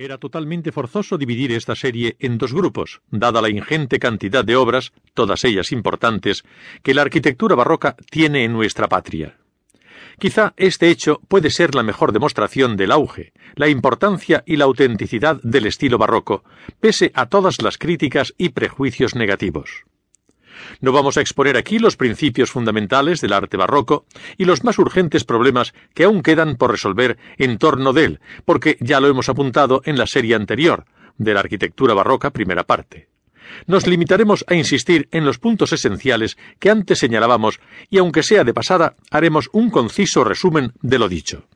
Era totalmente forzoso dividir esta serie en dos grupos, dada la ingente cantidad de obras, todas ellas importantes, que la arquitectura barroca tiene en nuestra patria. Quizá este hecho puede ser la mejor demostración del auge, la importancia y la autenticidad del estilo barroco, pese a todas las críticas y prejuicios negativos. No vamos a exponer aquí los principios fundamentales del arte barroco y los más urgentes problemas que aún quedan por resolver en torno de él, porque ya lo hemos apuntado en la serie anterior, de la arquitectura barroca primera parte. Nos limitaremos a insistir en los puntos esenciales que antes señalábamos y aunque sea de pasada, haremos un conciso resumen de lo dicho.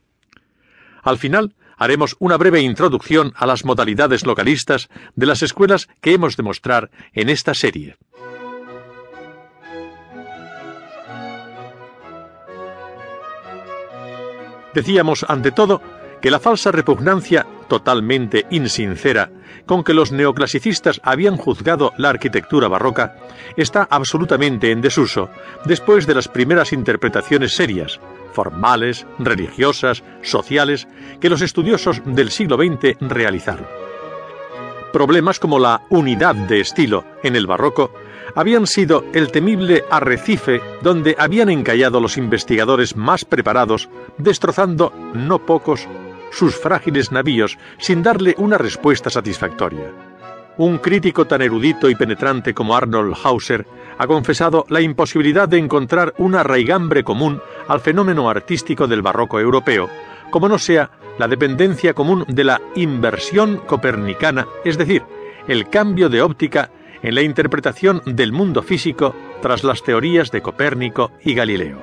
Al final, haremos una breve introducción a las modalidades localistas de las escuelas que hemos de mostrar en esta serie. Decíamos, ante todo, que la falsa repugnancia, totalmente insincera, con que los neoclasicistas habían juzgado la arquitectura barroca, está absolutamente en desuso después de las primeras interpretaciones serias, formales, religiosas, sociales, que los estudiosos del siglo XX realizaron. Problemas como la unidad de estilo en el barroco habían sido el temible arrecife donde habían encallado los investigadores más preparados, destrozando no pocos sus frágiles navíos sin darle una respuesta satisfactoria. Un crítico tan erudito y penetrante como Arnold Hauser ha confesado la imposibilidad de encontrar una raigambre común al fenómeno artístico del barroco europeo, como no sea la dependencia común de la inversión copernicana, es decir, el cambio de óptica en la interpretación del mundo físico tras las teorías de Copérnico y Galileo.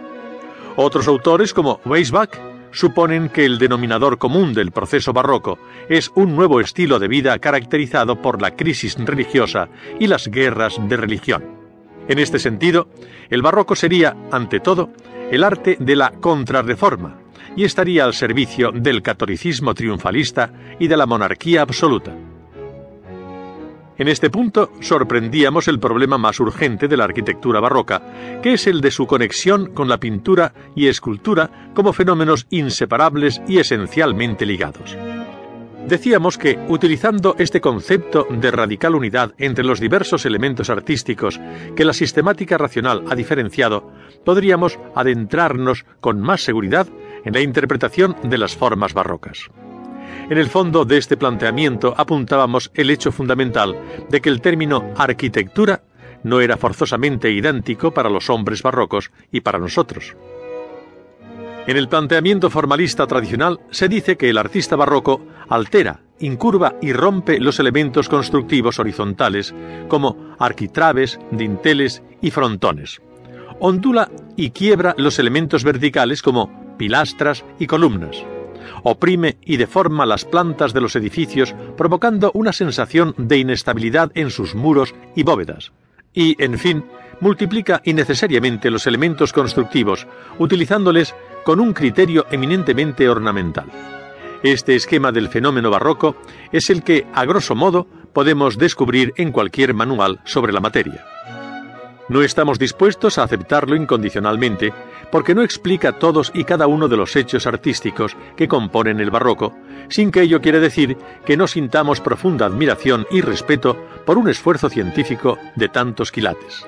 Otros autores, como Weisbach, suponen que el denominador común del proceso barroco es un nuevo estilo de vida caracterizado por la crisis religiosa y las guerras de religión. En este sentido, el barroco sería, ante todo, el arte de la contrarreforma y estaría al servicio del catolicismo triunfalista y de la monarquía absoluta. En este punto sorprendíamos el problema más urgente de la arquitectura barroca, que es el de su conexión con la pintura y escultura como fenómenos inseparables y esencialmente ligados. Decíamos que, utilizando este concepto de radical unidad entre los diversos elementos artísticos que la sistemática racional ha diferenciado, podríamos adentrarnos con más seguridad en la interpretación de las formas barrocas. En el fondo de este planteamiento apuntábamos el hecho fundamental de que el término arquitectura no era forzosamente idéntico para los hombres barrocos y para nosotros. En el planteamiento formalista tradicional se dice que el artista barroco altera, incurva y rompe los elementos constructivos horizontales como arquitraves, dinteles y frontones. Ondula y quiebra los elementos verticales como pilastras y columnas oprime y deforma las plantas de los edificios, provocando una sensación de inestabilidad en sus muros y bóvedas. Y, en fin, multiplica innecesariamente los elementos constructivos, utilizándoles con un criterio eminentemente ornamental. Este esquema del fenómeno barroco es el que, a grosso modo, podemos descubrir en cualquier manual sobre la materia. No estamos dispuestos a aceptarlo incondicionalmente, porque no explica todos y cada uno de los hechos artísticos que componen el barroco, sin que ello quiere decir que no sintamos profunda admiración y respeto por un esfuerzo científico de tantos quilates.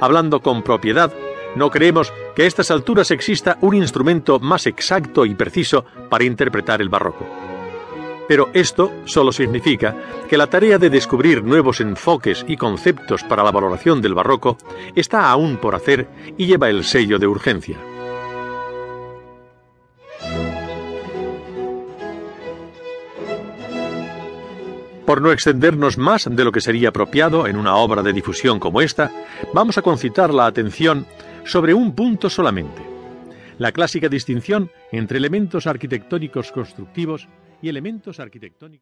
Hablando con propiedad, no creemos que a estas alturas exista un instrumento más exacto y preciso para interpretar el barroco. Pero esto solo significa que la tarea de descubrir nuevos enfoques y conceptos para la valoración del barroco está aún por hacer y lleva el sello de urgencia. Por no extendernos más de lo que sería apropiado en una obra de difusión como esta, vamos a concitar la atención sobre un punto solamente, la clásica distinción entre elementos arquitectónicos constructivos y elementos arquitectónicos.